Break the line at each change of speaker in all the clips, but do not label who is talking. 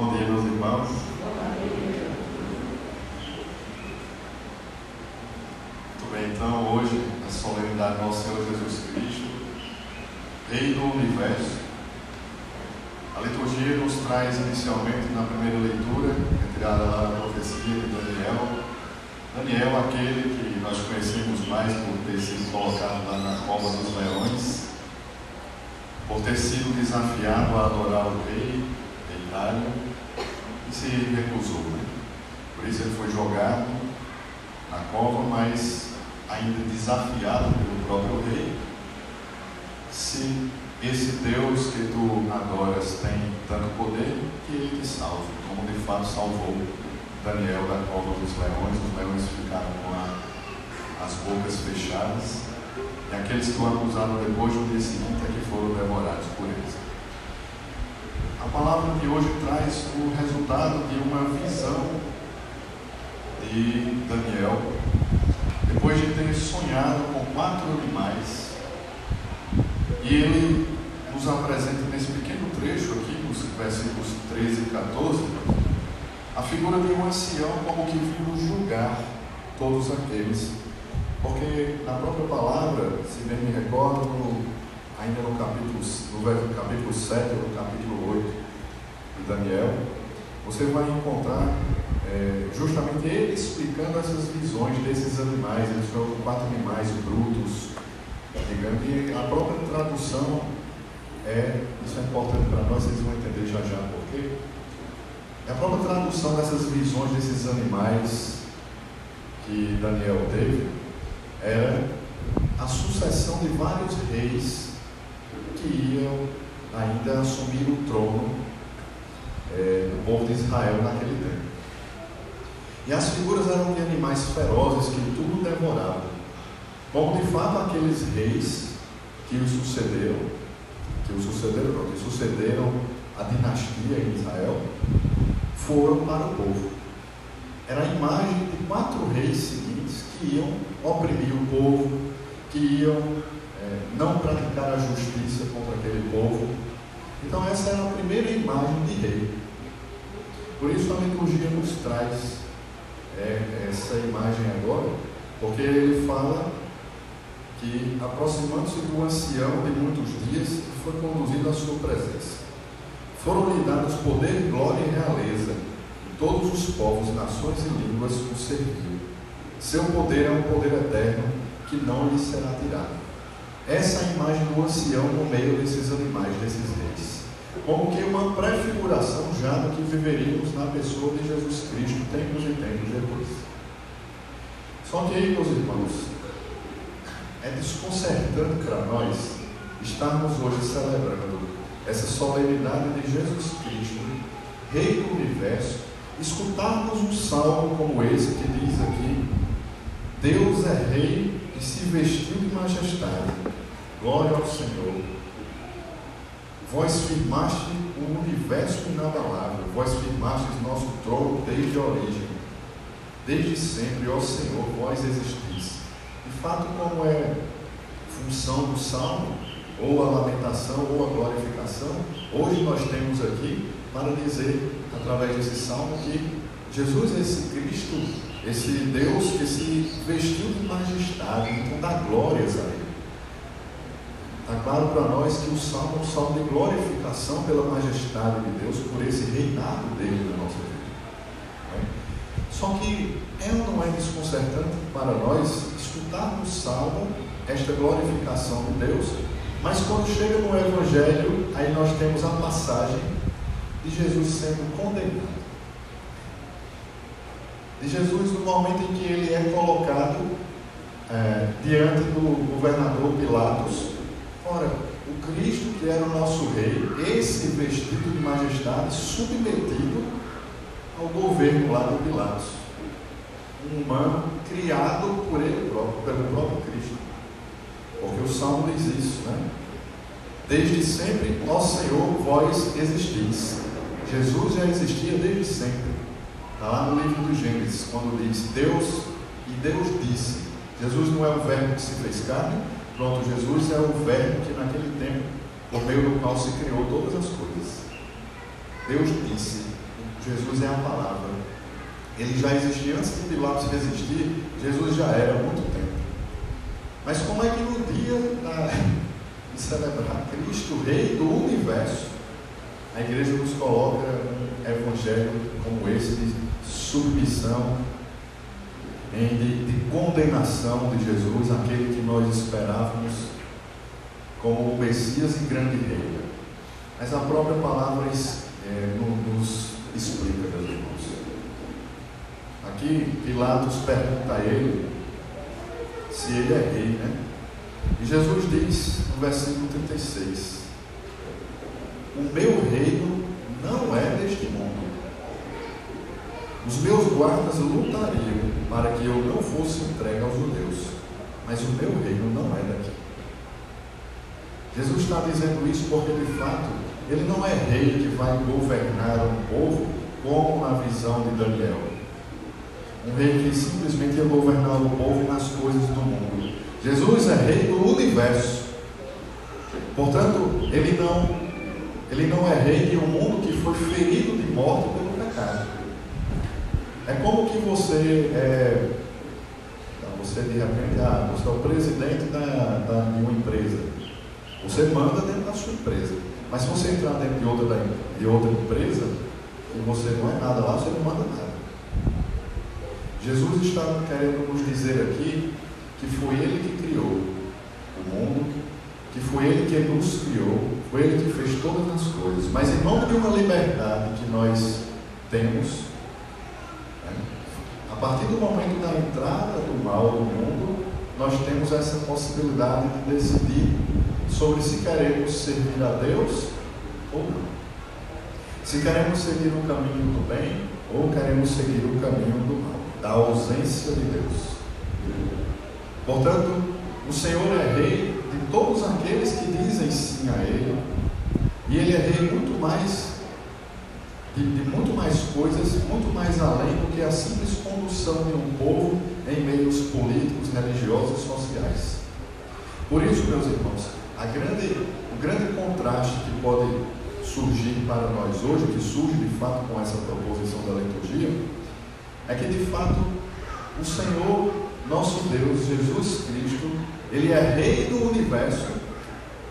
Bom dia, meus irmãos. Muito bem, então hoje a solenidade do nosso Senhor Jesus Cristo, Rei do Universo. A liturgia nos traz inicialmente na primeira leitura, retirada lá da profecia de Daniel. Daniel, aquele que nós conhecemos mais por ter sido colocado lá na cova dos leões, por ter sido desafiado a adorar o rei Itália e se recusou. Né? Por isso ele foi jogado na cova, mas ainda desafiado pelo próprio rei. Se esse Deus que tu adoras tem tanto poder, que ele te salve, como de fato salvou Daniel da cova dos leões. Os leões ficaram com a, as bocas fechadas. E aqueles que o acusaram depois no dia seguinte é que foram devorados por eles. A palavra de hoje traz o resultado de uma visão de Daniel, depois de ter sonhado com quatro animais e ele nos apresenta nesse pequeno trecho aqui, nos versículos 13 e 14, a figura de um ancião como que vindo julgar todos aqueles. Porque na própria palavra, se bem me recordo, ainda no capítulo, no capítulo 7 ou no capítulo 8 de Daniel, você vai encontrar é, justamente ele explicando essas visões desses animais. Eles foram quatro animais brutos, digamos, e a própria tradução é, isso é importante para nós, vocês vão entender já já por quê. É a própria tradução dessas visões desses animais que Daniel teve era a sucessão de vários reis que iam ainda assumir o trono é, do povo de Israel naquele tempo. E as figuras eram de animais ferozes que tudo devoravam como de fato aqueles reis que o sucederam, que o sucederam, que sucederam a dinastia em Israel, foram para o povo. Era a imagem de quatro reis seguintes que iam oprimir o povo, que iam é, não praticar a justiça contra aquele povo. Então essa era a primeira imagem de rei. Por isso a liturgia nos traz é, essa imagem agora, porque ele fala que, aproximando-se do ancião de muitos dias, foi conduzido à sua presença. Foram-lhe dados poder, glória e realeza, e todos os povos, nações e línguas o serviam. Seu poder é um poder eterno, que não lhe será tirado. Essa imagem do ancião no meio desses animais, desses reis. Como que uma prefiguração já do que viveríamos na pessoa de Jesus Cristo, tempos e tempos depois. Só que aí, meus irmãos, é desconcertante para nós estarmos hoje celebrando essa solenidade de Jesus Cristo, Rei do Universo, escutarmos um salmo como esse que diz aqui: Deus é Rei e se vestiu de majestade. Glória ao Senhor. Vós firmaste o universo inabalável, vós firmaste nosso trono desde a origem. Desde sempre, ó Senhor, vós existis de fato, como é função do salmo, ou a lamentação, ou a glorificação, hoje nós temos aqui para dizer, através desse salmo, que Jesus esse Cristo, esse Deus que se vestiu de majestade, então dá glórias a Ele. Está claro para nós que o salmo é um salmo de glorificação pela majestade de Deus, por esse reinado dele na nossa vida. Só que é ou não é desconcertante para nós escutar no Salmo esta glorificação de Deus, mas quando chega no Evangelho, aí nós temos a passagem de Jesus sendo condenado. De Jesus no momento em que ele é colocado é, diante do governador Pilatos. Ora, o Cristo que era o nosso rei, esse vestido de majestade, submetido ao governo lá do Pilatos. Um humano criado por ele próprio, pelo próprio Cristo. Porque o Salmo diz isso, né? Desde sempre, ó Senhor, vós existis. Jesus já existia desde sempre. Está lá no livro do Gênesis, quando diz Deus e Deus disse. Jesus não é o verbo que se fez carne, pronto, Jesus é o verbo que naquele tempo, por meio do qual se criou todas as coisas. Deus disse, Jesus é a palavra. Ele já existia antes de Pilatos existir, Jesus já era há muito tempo. Mas como é que no dia da, de celebrar Cristo, Rei do Universo, a igreja nos coloca evangelho como esse de submissão, de, de condenação de Jesus, aquele que nós esperávamos como o Messias e grande rei. Mas a própria palavra é, nos explica, meus irmãos. Aqui Pilatos pergunta a ele se ele é rei, né? E Jesus diz no versículo 36: O meu reino não é deste mundo. Os meus guardas lutariam para que eu não fosse entregue aos judeus, mas o meu reino não é daqui. Jesus está dizendo isso porque, de fato, ele não é rei que vai governar um povo como na visão de Daniel. Um rei que simplesmente ia governar o povo nas coisas do mundo. Jesus é rei do universo. Portanto, ele não, ele não é rei de um mundo que foi ferido de morte. É como que você é, você de repente, ah, você é o presidente da, da, de uma empresa. Você manda dentro da sua empresa. Mas se você entrar dentro de outra, de outra empresa, e você não é nada lá, você não manda nada. Jesus está querendo nos dizer aqui que foi Ele que criou o mundo, que foi Ele que nos criou, foi Ele que fez todas as coisas. Mas em nome de uma liberdade que nós temos, a partir do momento da entrada do mal no mundo, nós temos essa possibilidade de decidir sobre se queremos servir a Deus ou não. Se queremos seguir o caminho do bem ou queremos seguir o caminho do mal, da ausência de Deus. Portanto, o Senhor é rei de todos aqueles que dizem sim a Ele, e Ele é rei muito mais de, de muito mais coisas, muito mais além do que a simples condução de um povo em meios políticos, religiosos e sociais. Por isso, meus irmãos, grande, o grande contraste que pode surgir para nós hoje, que surge de fato com essa proposição da liturgia, é que de fato o Senhor, nosso Deus, Jesus Cristo, Ele é Rei do universo,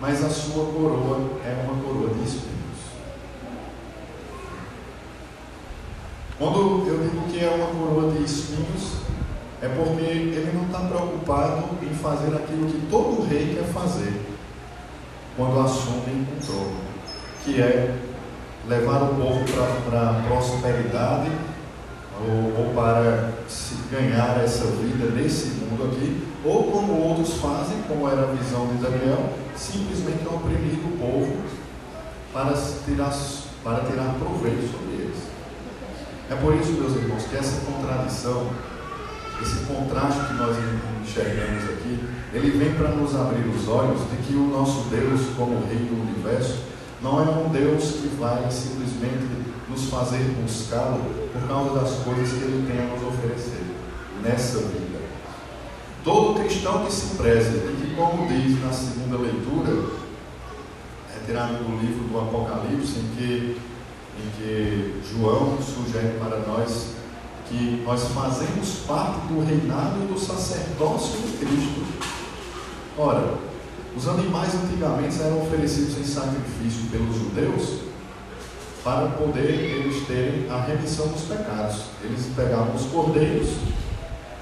mas a sua coroa é uma coroa de espinhos. Quando eu digo que é uma coroa de espinhos, é porque ele não está preocupado em fazer aquilo que todo rei quer fazer quando assumem o trono, que é levar o povo para a prosperidade ou, ou, para se ganhar essa vida nesse mundo aqui, ou como outros fazem, como era a visão de Daniel, simplesmente oprimir o povo para tirar, para tirar proveito. É por isso, meus irmãos, que essa contradição, esse contraste que nós enxergamos aqui, ele vem para nos abrir os olhos de que o nosso Deus, como Rei do Universo, não é um Deus que vai simplesmente nos fazer buscá-lo por causa das coisas que ele tem a nos oferecer nessa vida. Todo cristão que se preze, e que, como diz na segunda leitura, é tirado do livro do Apocalipse, em que, em que João sugere para nós que nós fazemos parte do reinado e do sacerdócio de Cristo. Ora, os animais antigamente eram oferecidos em sacrifício pelos judeus para poder eles terem a remissão dos pecados. Eles pegavam os cordeiros,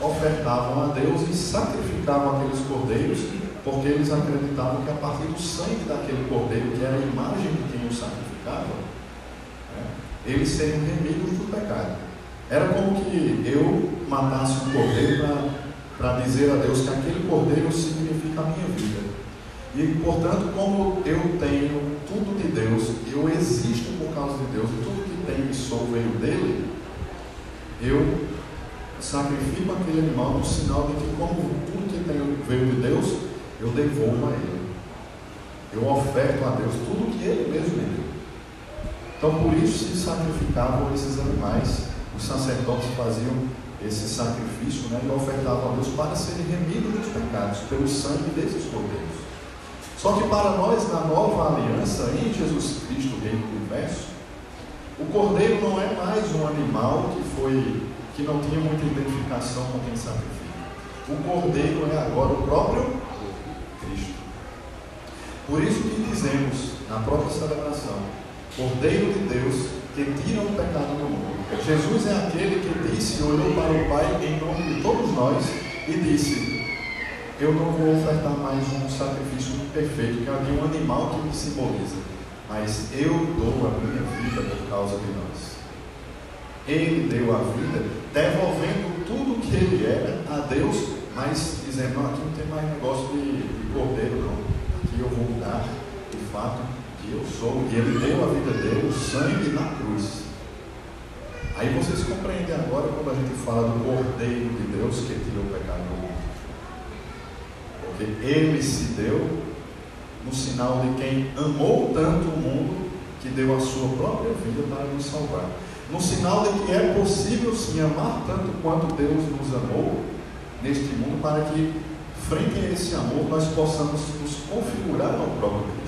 ofertavam a Deus e sacrificavam aqueles cordeiros, porque eles acreditavam que a partir do sangue daquele cordeiro, que era a imagem de quem o sacrificava, eles seriam remidos do pecado. Era como que eu matasse um cordeiro para dizer a Deus que aquele cordeiro significa a minha vida. E, portanto, como eu tenho tudo de Deus, eu existo por causa de Deus, tudo que tenho e sou veio dele, eu sacrifico aquele animal no sinal de que, como tudo que tenho veio de Deus, eu devolvo a ele. Eu oferto a Deus tudo que ele mesmo me deu. Então, por isso se sacrificavam esses animais. Os sacerdotes faziam esse sacrifício né, e ofertavam a Deus para serem remidos dos pecados pelo sangue desses cordeiros. Só que para nós, na nova aliança, em Jesus Cristo, Rei do Universo, O cordeiro não é mais um animal que foi que não tinha muita identificação com quem sacrifica. O cordeiro é agora o próprio Cristo. Por isso que dizemos na própria celebração, Cordeiro de Deus que tira o pecado do mundo. Jesus é aquele que disse, olhou para o Pai em nome de todos nós e disse: Eu não vou ofertar mais um sacrifício perfeito, que é um animal que me simboliza, mas eu dou a minha vida por causa de nós. Ele deu a vida, devolvendo tudo que ele era a Deus, mas dizendo: Não, aqui não tem mais negócio de, de cordeiro, não. Aqui eu vou dar, de fato, que eu sou. E ele deu a vida dele, o sangue na cruz. Aí vocês compreendem agora quando a gente fala do Cordeiro de Deus que tirou o pecado do mundo. Porque ele se deu no sinal de quem amou tanto o mundo que deu a sua própria vida para nos salvar. No sinal de que é possível sim amar tanto quanto Deus nos amou neste mundo, para que, frente a esse amor, nós possamos nos configurar ao próprio Cristo.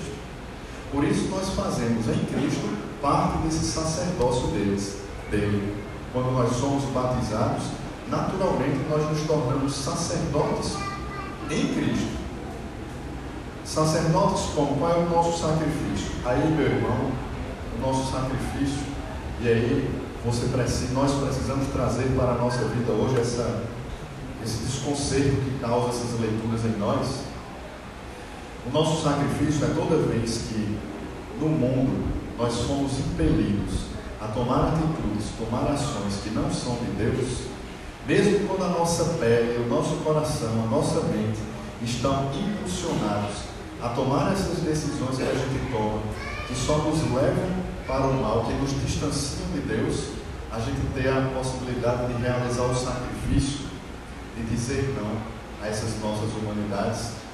Por isso nós fazemos em Cristo parte desse sacerdócio deles dele. Quando nós somos batizados, naturalmente nós nos tornamos sacerdotes em Cristo. Sacerdotes como? Qual é o nosso sacrifício? Aí, meu irmão, o nosso sacrifício, e aí você precisa, nós precisamos trazer para a nossa vida hoje essa, esse desconcerto que causa essas leituras em nós. O nosso sacrifício é toda vez que no mundo nós somos impelidos a tomar atitudes, tomar ações que não são de Deus, mesmo quando a nossa pele, o nosso coração, a nossa mente estão impulsionados a tomar essas decisões que a gente toma, que só nos levam para o mal, que nos distanciam de Deus, a gente ter a possibilidade de realizar o sacrifício, de dizer não a essas nossas humanidades.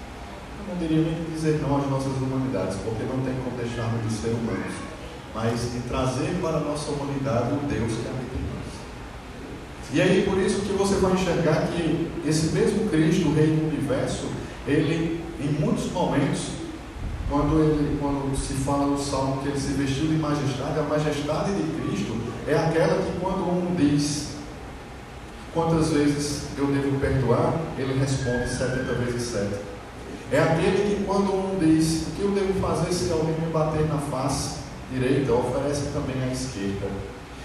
Não diria nem dizer não às nossas humanidades, porque não tem como deixarmos de ser humanos mas de trazer para a nossa humanidade o Deus que habita em nós. E aí por isso que você vai enxergar que esse mesmo Cristo, o Rei do Universo, ele em muitos momentos, quando, ele, quando se fala no Salmo que ele se vestiu de majestade, a majestade de Cristo é aquela que quando um diz quantas vezes eu devo perdoar, ele responde 70 vezes 7. É aquele que quando um diz o que eu devo fazer se alguém me bater na face, direita oferece também à esquerda.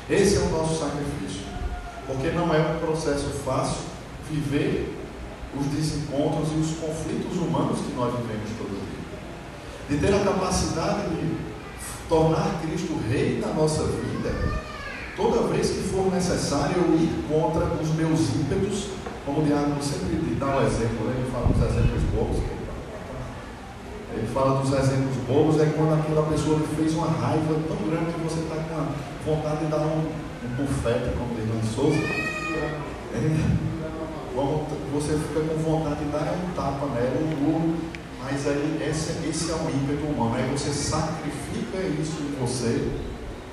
Esse é o nosso sacrifício. Porque não é um processo fácil viver os desencontros e os conflitos humanos que nós vivemos todo dia. De ter a capacidade de tornar Cristo rei da nossa vida, toda vez que for necessário eu ir contra os meus ímpetos, como o Diácono sempre dá um exemplo, né? ele fala dos exemplos bons, ele fala dos exemplos bobos, é quando aquela pessoa fez uma raiva tão grande que você está com vontade de dar um, um bufete, como Lando Souza. É, você fica com vontade de dar um tapa nela, um burro, mas aí esse, esse é o ímpeto humano. Aí você sacrifica isso em você,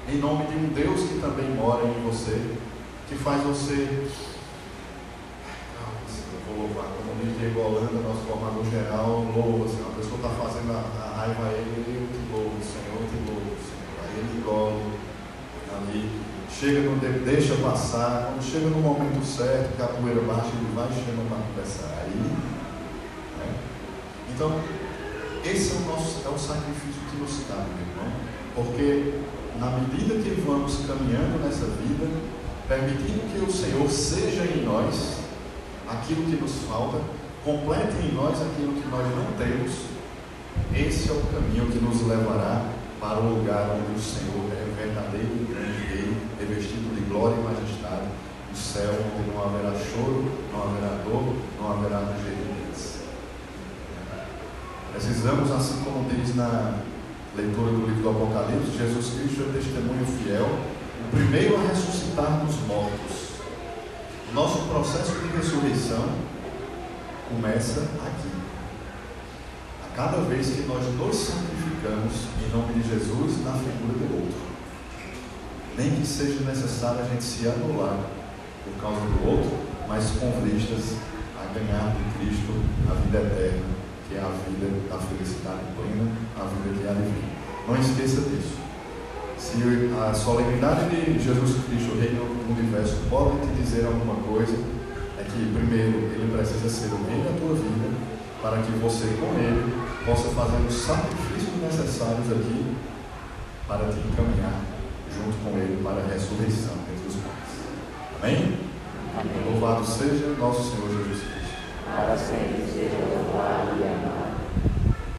em nome de um Deus que também mora em você, que faz você louvar. Como diz Diego Holanda, nosso formador geral, louva, Senhor. A pessoa está fazendo a, a, raiva a ele, eu te louvo, Senhor, eu te louvo, Senhor. Aí ele engole ali, chega no tempo, deixa passar. Quando chega no momento certo, que a poeira baixa, ele vai chamando para conversar. Aí, né? Então, esse é o nosso é o sacrifício que nos cabe, meu irmão. Porque na medida que vamos caminhando nessa vida, permitindo que o Senhor seja em nós, aquilo que nos falta, complete em nós aquilo que nós não temos. Esse é o caminho que nos levará para o lugar onde o Senhor é verdadeiro e grande rei, revestido de glória e majestade, o céu onde não haverá choro, não haverá dor, não haverá gemidos. Precisamos, assim como diz na leitura do livro do Apocalipse, Jesus Cristo é testemunho fiel, o primeiro a ressuscitar dos mortos nosso processo de ressurreição começa aqui. A cada vez que nós nos sacrificamos em nome de Jesus na figura do outro. Nem que seja necessário a gente se anular por causa do outro, mas com vistas a ganhar de Cristo a vida eterna, que é a vida da felicidade plena, a vida que de vir. Não esqueça disso. Se a solenidade de Jesus Cristo, o reino do universo, pode te dizer alguma coisa, é que primeiro ele precisa ser o rei da tua vida, para que você com ele possa fazer os sacrifícios necessários aqui para te encaminhar junto com ele para a ressurreição entre os mortos. Amém? Amém? Louvado seja nosso Senhor Jesus Cristo.
Para sempre seja louvado e amado.